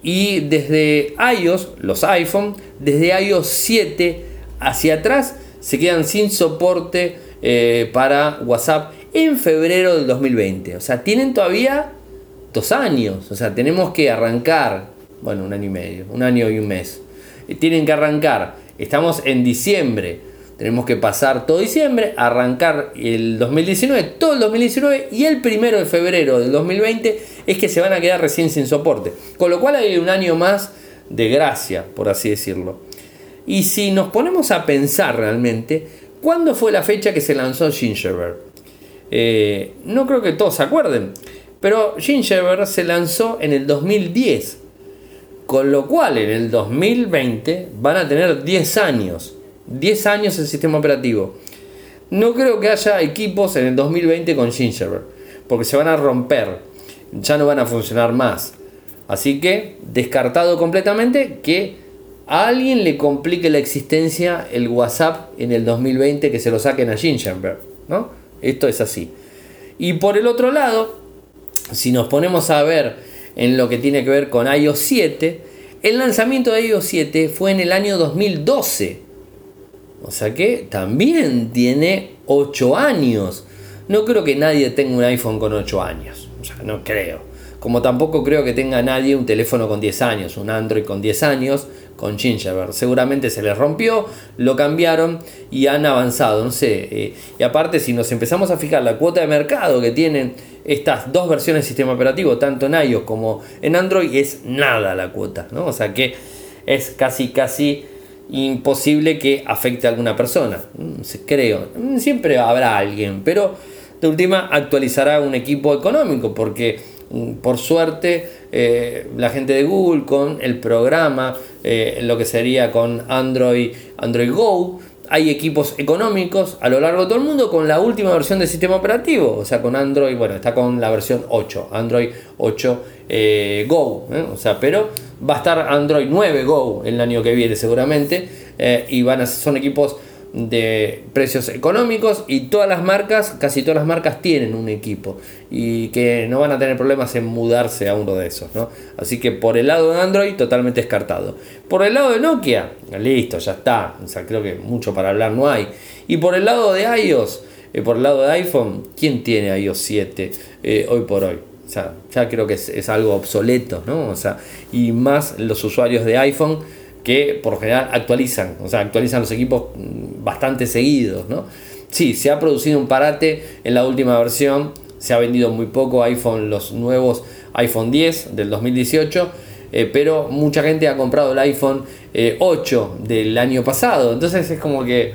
Y desde iOS, los iPhone, desde iOS 7 hacia atrás se quedan sin soporte eh, para WhatsApp en febrero del 2020. O sea, tienen todavía dos años. O sea, tenemos que arrancar, bueno, un año y medio, un año y un mes. tienen que arrancar. Estamos en diciembre. Tenemos que pasar todo diciembre, arrancar el 2019, todo el 2019 y el primero de febrero del 2020 es que se van a quedar recién sin soporte. Con lo cual hay un año más de gracia, por así decirlo. Y si nos ponemos a pensar realmente, ¿Cuándo fue la fecha que se lanzó Gingerbread? Eh, no creo que todos se acuerden, pero Gingerbread se lanzó en el 2010, con lo cual en el 2020 van a tener 10 años, 10 años el sistema operativo. No creo que haya equipos en el 2020 con Gingerbread, porque se van a romper, ya no van a funcionar más. Así que descartado completamente que a alguien le complique la existencia el WhatsApp en el 2020 que se lo saquen a Gingerbread, ¿no? Esto es así. Y por el otro lado, si nos ponemos a ver en lo que tiene que ver con iOS 7, el lanzamiento de iOS 7 fue en el año 2012. O sea que también tiene 8 años. No creo que nadie tenga un iPhone con 8 años. O sea, no creo. Como tampoco creo que tenga nadie un teléfono con 10 años, un Android con 10 años, con Gingerbread. Seguramente se les rompió, lo cambiaron y han avanzado. No sé. Eh, y aparte, si nos empezamos a fijar la cuota de mercado que tienen estas dos versiones del sistema operativo, tanto en iOS como en Android, es nada la cuota. ¿no? O sea que es casi, casi imposible que afecte a alguna persona. Mm, creo. Mm, siempre habrá alguien, pero de última actualizará un equipo económico porque por suerte, eh, la gente de Google con el programa, eh, lo que sería con Android, Android Go, hay equipos económicos a lo largo de todo el mundo con la última versión del sistema operativo, o sea, con Android, bueno, está con la versión 8, Android 8 eh, Go, o sea, pero va a estar Android 9 Go el año que viene seguramente, y van a, son equipos de precios económicos y todas las marcas, casi todas las marcas tienen un equipo y que no van a tener problemas en mudarse a uno de esos, ¿no? Así que por el lado de Android totalmente descartado. Por el lado de Nokia, listo, ya está, o sea, creo que mucho para hablar no hay. Y por el lado de iOS, eh, por el lado de iPhone, ¿quién tiene iOS 7 eh, hoy por hoy? O sea, ya creo que es, es algo obsoleto, ¿no? O sea, y más los usuarios de iPhone que por general actualizan, o sea, actualizan los equipos mm, bastante seguidos, ¿no? Sí, se ha producido un parate en la última versión, se ha vendido muy poco iPhone, los nuevos iPhone 10 del 2018, eh, pero mucha gente ha comprado el iPhone 8 eh, del año pasado, entonces es como que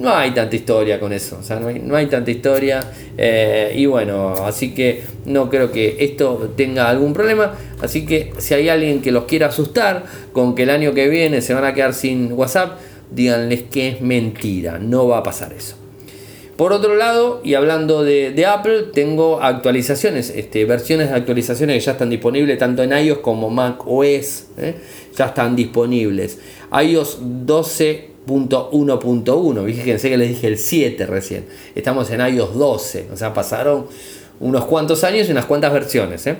no hay tanta historia con eso, o sea, no hay, no hay tanta historia eh, y bueno, así que no creo que esto tenga algún problema, así que si hay alguien que los quiera asustar con que el año que viene se van a quedar sin WhatsApp, díganles que es mentira, no va a pasar eso. Por otro lado, y hablando de, Apple, tengo actualizaciones, este, versiones de actualizaciones que ya están disponibles tanto en iOS como Mac OS, ¿eh? ya están disponibles. iOS 12 1.1.1. Fíjense que les dije el 7 recién. Estamos en iOS 12. O sea, pasaron unos cuantos años y unas cuantas versiones. 12.1.1 ¿eh?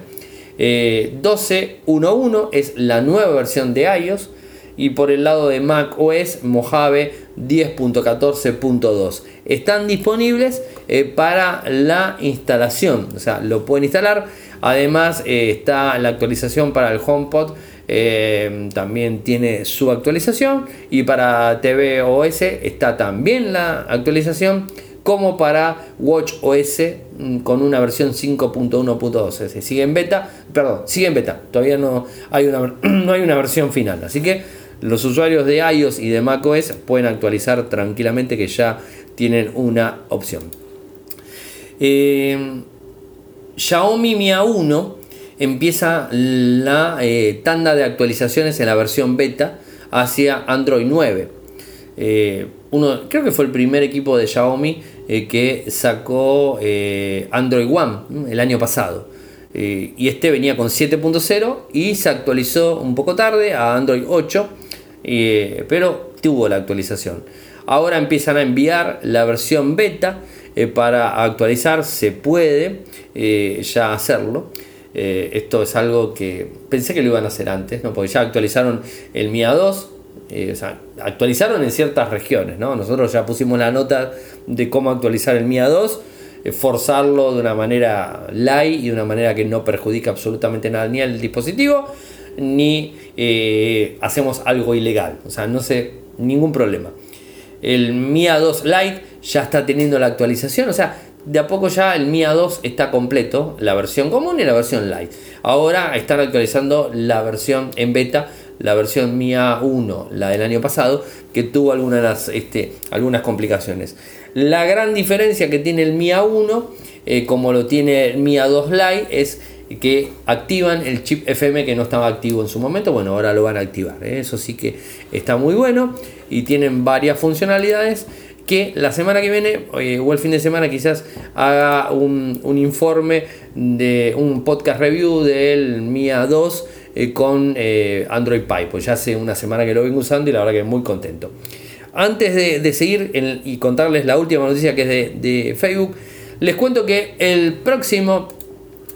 Eh, es la nueva versión de iOS. Y por el lado de Mac OS, Mojave 10.14.2. Están disponibles eh, para la instalación, o sea, lo pueden instalar. Además eh, está la actualización para el HomePod. Eh, también tiene su actualización y para tvOS está también la actualización como para WatchOS mm, con una versión 5.1.2 sigue en beta perdón sigue en beta todavía no hay una [clears throat] no hay una versión final así que los usuarios de iOS y de macOS pueden actualizar tranquilamente que ya tienen una opción. Eh, Xiaomi Mi A1 empieza la eh, tanda de actualizaciones en la versión beta hacia Android 9. Eh, uno, creo que fue el primer equipo de Xiaomi que sacó Android One el año pasado. y este venía con 7.0 y se actualizó un poco tarde a Android 8 pero tuvo la actualización. Ahora empiezan a enviar la versión beta eh, para actualizar, se puede eh, ya hacerlo. Eh, esto es algo que pensé que lo iban a hacer antes, ¿no? porque ya actualizaron el MIA 2, actualizaron en ciertas regiones. ¿no? Nosotros ya pusimos la nota de cómo actualizar el MIA 2 forzarlo de una manera light y de una manera que no perjudica absolutamente nada ni al dispositivo ni eh, hacemos algo ilegal. O sea, no sé, ningún problema. El MIA 2 Lite ya está teniendo la actualización. O sea, de a poco ya el MIA 2 está completo, la versión común y la versión Lite. Ahora están actualizando la versión en beta, la versión MIA 1, la del año pasado, que tuvo algunas, este, algunas complicaciones. La gran diferencia que tiene el MIA 1, eh, como lo tiene el MIA 2 Lite, es que activan el chip FM que no estaba activo en su momento. Bueno, ahora lo van a activar. ¿eh? Eso sí que está muy bueno y tienen varias funcionalidades que la semana que viene eh, o el fin de semana quizás haga un, informe de un podcast review del MIA 2 eh, con Android Pie. Pues ya hace una semana que lo vengo usando y la verdad que muy contento. Antes de, seguir y contarles la última noticia que es de, de Facebook, les cuento que el próximo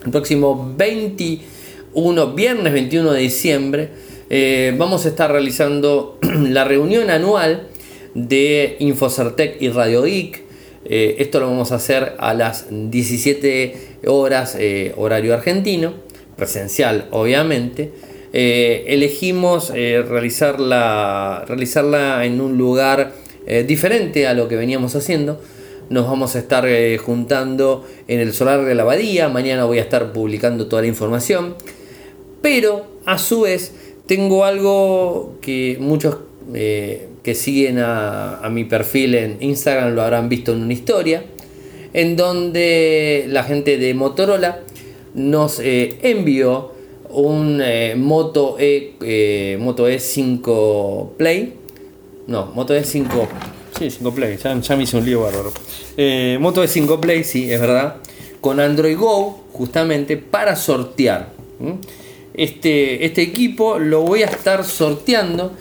el próximo 21, viernes 21 de diciembre, eh, vamos a estar realizando [clears throat] la reunión anual de Infocertec y Radio Geek. Eh, esto lo vamos a hacer a las 17 horas eh, horario argentino, presencial obviamente. elegimos realizarla, realizarla en un lugar diferente a lo que veníamos haciendo nos vamos a estar eh, juntando en el solar de la abadía. Mañana voy a estar publicando toda la información. Pero a su vez tengo algo que muchos eh, que siguen a, mi perfil en Instagram lo habrán visto en una historia. En donde la gente de Motorola nos eh, envió un Moto, e, Moto E5 Play. No, Moto E5 Sí, 5 Play, ya, me hice un lío bárbaro. Eh, moto de 5 Play, sí, es verdad. Con Android Go, justamente para sortear. Este, este equipo lo voy a estar sorteando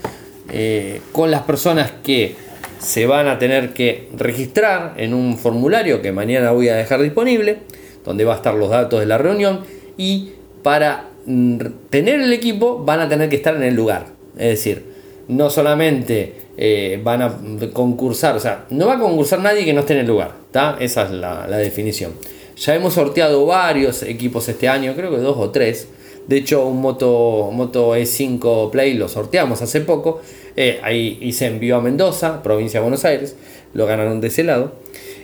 eh, con las personas que se van a tener que registrar en un formulario que mañana voy a dejar disponible, donde va a estar los datos de la reunión y para mm, tener el equipo van a tener que estar en el lugar. Es decir, no solamente eh, van a concursar, o sea, no va a concursar nadie que no esté en el lugar, Esa es la, definición. Ya hemos sorteado varios equipos este año, creo que dos o tres. De hecho, un Moto, Moto E5 Play lo sorteamos hace poco. Eh, ahí y se envió a Mendoza, provincia de Buenos Aires. Lo ganaron de ese lado.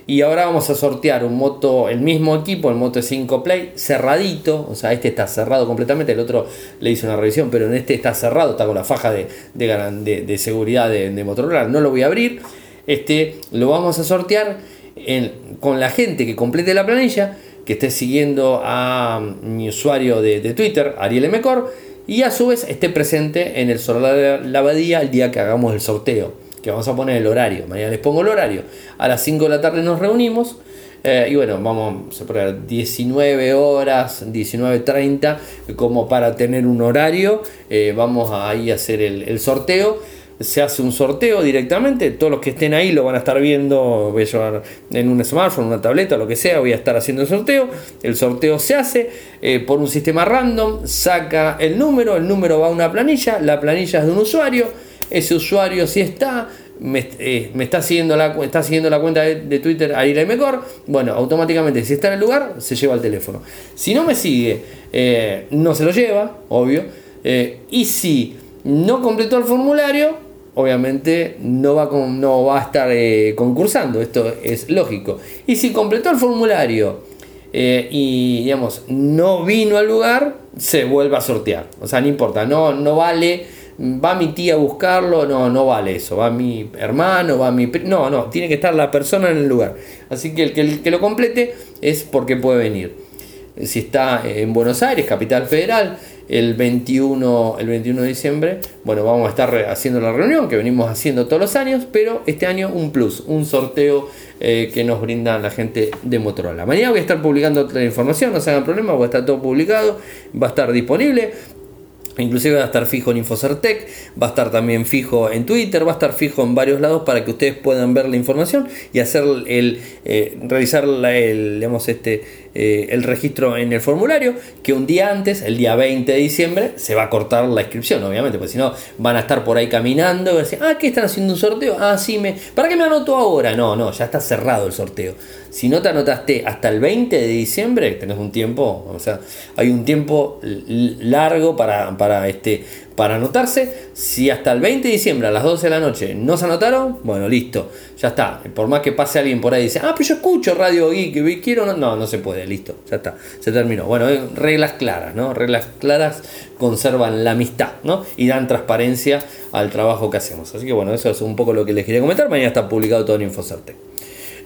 Y ahora vamos a sortear un moto, el mismo equipo, el Moto 5 Play, cerradito. O sea, este está cerrado completamente. El otro le hice una revisión, pero en este está cerrado, está con la faja de, de, seguridad de, Motorola. No lo voy a abrir. Este lo vamos a sortear con la gente que complete la planilla, que esté siguiendo a mi usuario de, Twitter, Ariel Mecor, y a su vez esté presente en el solar de la abadía el día que hagamos el sorteo que vamos a poner el horario. Mañana les pongo el horario. A las 5 de la tarde nos reunimos. Eh, y bueno, vamos a poner 19 horas, 19.30, como para tener un horario. Eh, vamos ahí a hacer el, sorteo. Se hace un sorteo directamente. Todos los que estén ahí lo van a estar viendo. Voy a llevar en un smartphone, una tableta, lo que sea. Voy a estar haciendo el sorteo. El sorteo se hace eh, por un sistema random. Saca el número. El número va a una planilla. La planilla es de un usuario ese usuario si está, me, eh, está, siguiendo la, está siguiendo la cuenta de, Twitter bueno, automáticamente si está en el lugar, se lleva el teléfono. Si no me sigue, eh, no se lo lleva, obvio. y si no completó el formulario, obviamente no va, no va a estar concursando, esto es lógico. Y si completó el formulario y digamos no vino al lugar, se vuelve a sortear. O sea, no importa, no, no vale va mi tía a buscarlo, no, no vale eso, va mi hermano, va mi... No, no, tiene que estar la persona en el lugar. Así que, el que lo complete es porque puede venir. Si está en Buenos Aires, capital federal, el 21, el 21 de diciembre, bueno, vamos a estar haciendo la reunión que venimos haciendo todos los años, pero este año un plus, un sorteo eh, que nos brinda la gente de Motorola. Mañana voy a estar publicando otra información, no se hagan problema, va a estar todo publicado, va a estar disponible. Inclusive va a estar fijo en Infocertec, va a estar también fijo en Twitter, va a estar fijo en varios lados para que ustedes puedan ver la información y hacer el, eh, realizar el, digamos, este, eh, el registro en el formulario, que un día antes, el día 20 de diciembre, se va a cortar la inscripción, obviamente, porque si no van a estar por ahí caminando y decir, ah, ¿qué están haciendo un sorteo? Ah, sí, me... ¿para qué me anoto ahora? No, no, ya está cerrado el sorteo. Si no te anotaste hasta el 20 de diciembre, tenés un tiempo, o sea, hay un tiempo largo para, para, este, para anotarse. Si hasta el 20 de diciembre a las 12 de la noche no se anotaron, bueno, listo, ya está. Por más que pase alguien por ahí y dice, ah, pero yo escucho Radio Geek, quiero, no, no, no se puede, listo, ya está, se terminó. Bueno, reglas claras, ¿no? Reglas claras conservan la amistad, ¿no? Y dan transparencia al trabajo que hacemos. Así que bueno, eso es un poco lo que les quería comentar. Mañana está publicado todo en Infocerte.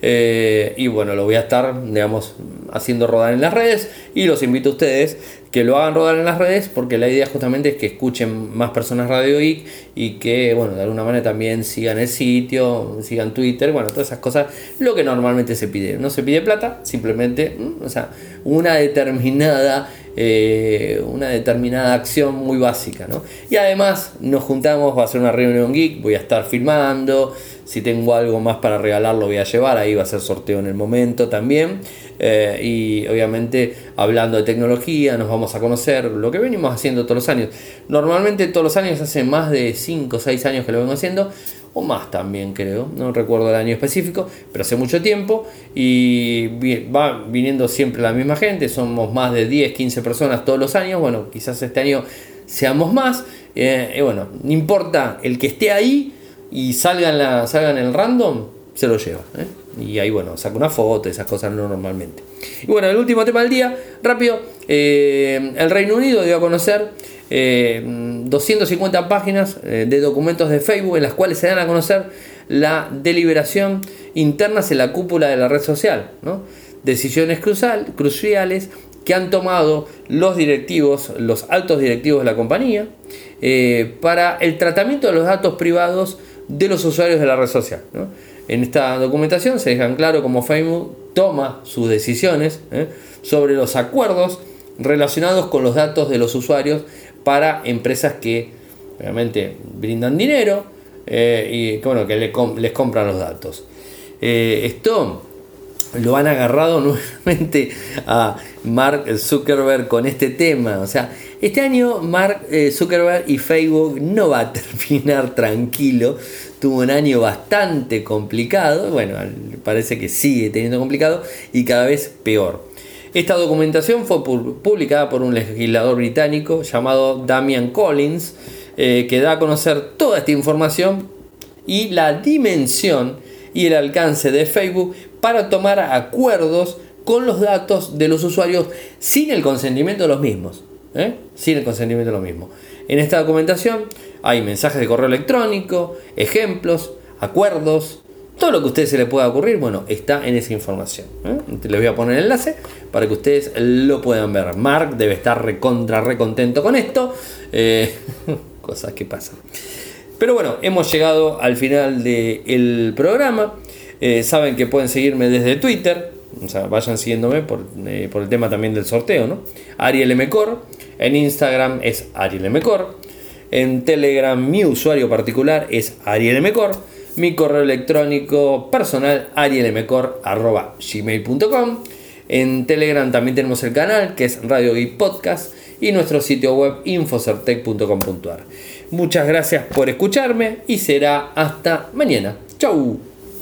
Eh, y bueno, lo voy a estar, digamos, haciendo rodar en las redes. Y los invito a ustedes que lo hagan rodar en las redes, porque la idea justamente es que escuchen más personas Radio Geek y que, bueno, de alguna manera también sigan el sitio, sigan Twitter, bueno, todas esas cosas, lo que normalmente se pide. No se pide plata, simplemente, mm, o sea, una determinada. Eh, una determinada acción muy básica, ¿no? Y además nos juntamos, va a ser una reunión geek, voy a estar filmando, si tengo algo más para regalar lo voy a llevar, ahí va a ser sorteo en el momento también. Eh, y obviamente hablando de tecnología nos vamos a conocer lo que venimos haciendo todos los años. Normalmente todos los años hace más de 5 o 6 años que lo vengo haciendo, o más también creo, no recuerdo el año específico, pero hace mucho tiempo y va viniendo siempre la misma gente, somos más de 10, 15 personas todos los años, bueno, quizás este año seamos más, eh, y bueno, no importa el que esté ahí, y salgan, la, salgan el random, se lo lleva. ¿eh? Y ahí, bueno, saca una foto, esas cosas no normalmente. Y bueno, el último tema del día, rápido. Eh, el Reino Unido dio a conocer 250 eh, páginas de documentos de Facebook en las cuales se dan a conocer la deliberación internas en la cúpula de la red social. Decisiones cruciales que han tomado los directivos, los altos directivos de la compañía, para el tratamiento de los datos privados de los usuarios de la red social. En esta documentación se dejan claro cómo Facebook toma sus decisiones ¿eh? sobre los acuerdos relacionados con los datos de los usuarios para empresas que obviamente brindan dinero eh, y que, bueno, que les compran los datos. Eh, esto lo han agarrado [laughs] nuevamente a Mark Zuckerberg con este tema. O sea, este año Mark eh, Zuckerberg y Facebook no va a [laughs] terminar tranquilo. Tuvo un año bastante complicado. Bueno, parece que sigue teniendo complicado y cada vez peor. Esta documentación fue publicada por un legislador británico llamado Damian Collins, eh, que da a conocer toda esta información y la dimensión y el alcance de Facebook para tomar acuerdos con los datos de los usuarios sin el consentimiento de los mismos. ¿Eh? Sin el consentimiento de los mismos. En esta documentación hay mensajes de correo electrónico, ejemplos, acuerdos, todo lo que a ustedes se les pueda ocurrir, bueno, está en esa información. ¿eh? Les voy a poner el enlace para que ustedes lo puedan ver. Mark debe estar recontra, recontento con esto. Eh, [laughs] cosas que pasan. Pero bueno, hemos llegado al final del programa. saben que pueden seguirme desde Twitter, o sea, vayan siguiéndome por, por el tema también del sorteo, ¿no? Ariel Mcor, en Instagram es Ariel Mcor, en Telegram mi usuario particular es Ariel Mcor, mi correo electrónico personal arielmcor.gmail.com en Telegram también tenemos el canal que es Radio y Podcast y nuestro sitio web infocertec.com.ar. Muchas gracias por escucharme y será hasta mañana. Chau.